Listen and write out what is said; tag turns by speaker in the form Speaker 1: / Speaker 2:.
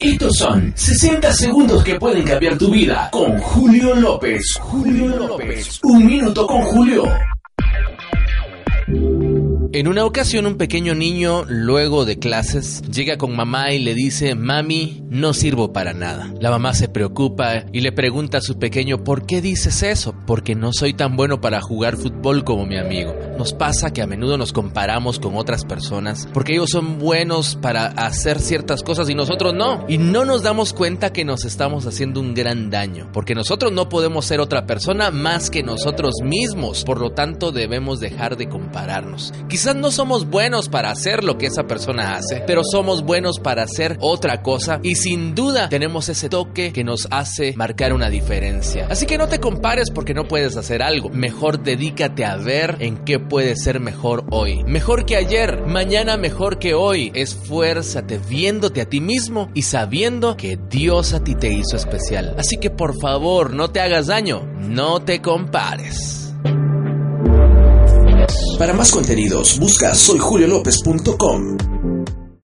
Speaker 1: Estos son 60 segundos que pueden cambiar tu vida con Julio López. Julio López. Un minuto con Julio.
Speaker 2: En una ocasión un pequeño niño, luego de clases, llega con mamá y le dice, mami, no sirvo para nada. La mamá se preocupa y le pregunta a su pequeño, ¿por qué dices eso? Porque no soy tan bueno para jugar fútbol como mi amigo. Nos pasa que a menudo nos comparamos con otras personas porque ellos son buenos para hacer ciertas cosas y nosotros no. Y no nos damos cuenta que nos estamos haciendo un gran daño porque nosotros no podemos ser otra persona más que nosotros mismos. Por lo tanto debemos dejar de compararnos. No somos buenos para hacer lo que esa persona hace, pero somos buenos para hacer otra cosa y sin duda tenemos ese toque que nos hace marcar una diferencia. Así que no te compares porque no puedes hacer algo. Mejor dedícate a ver en qué puedes ser mejor hoy. Mejor que ayer, mañana mejor que hoy. Esfuérzate viéndote a ti mismo y sabiendo que Dios a ti te hizo especial. Así que por favor, no te hagas daño, no te compares.
Speaker 1: Para más contenidos, busca soyjuliolopez.com.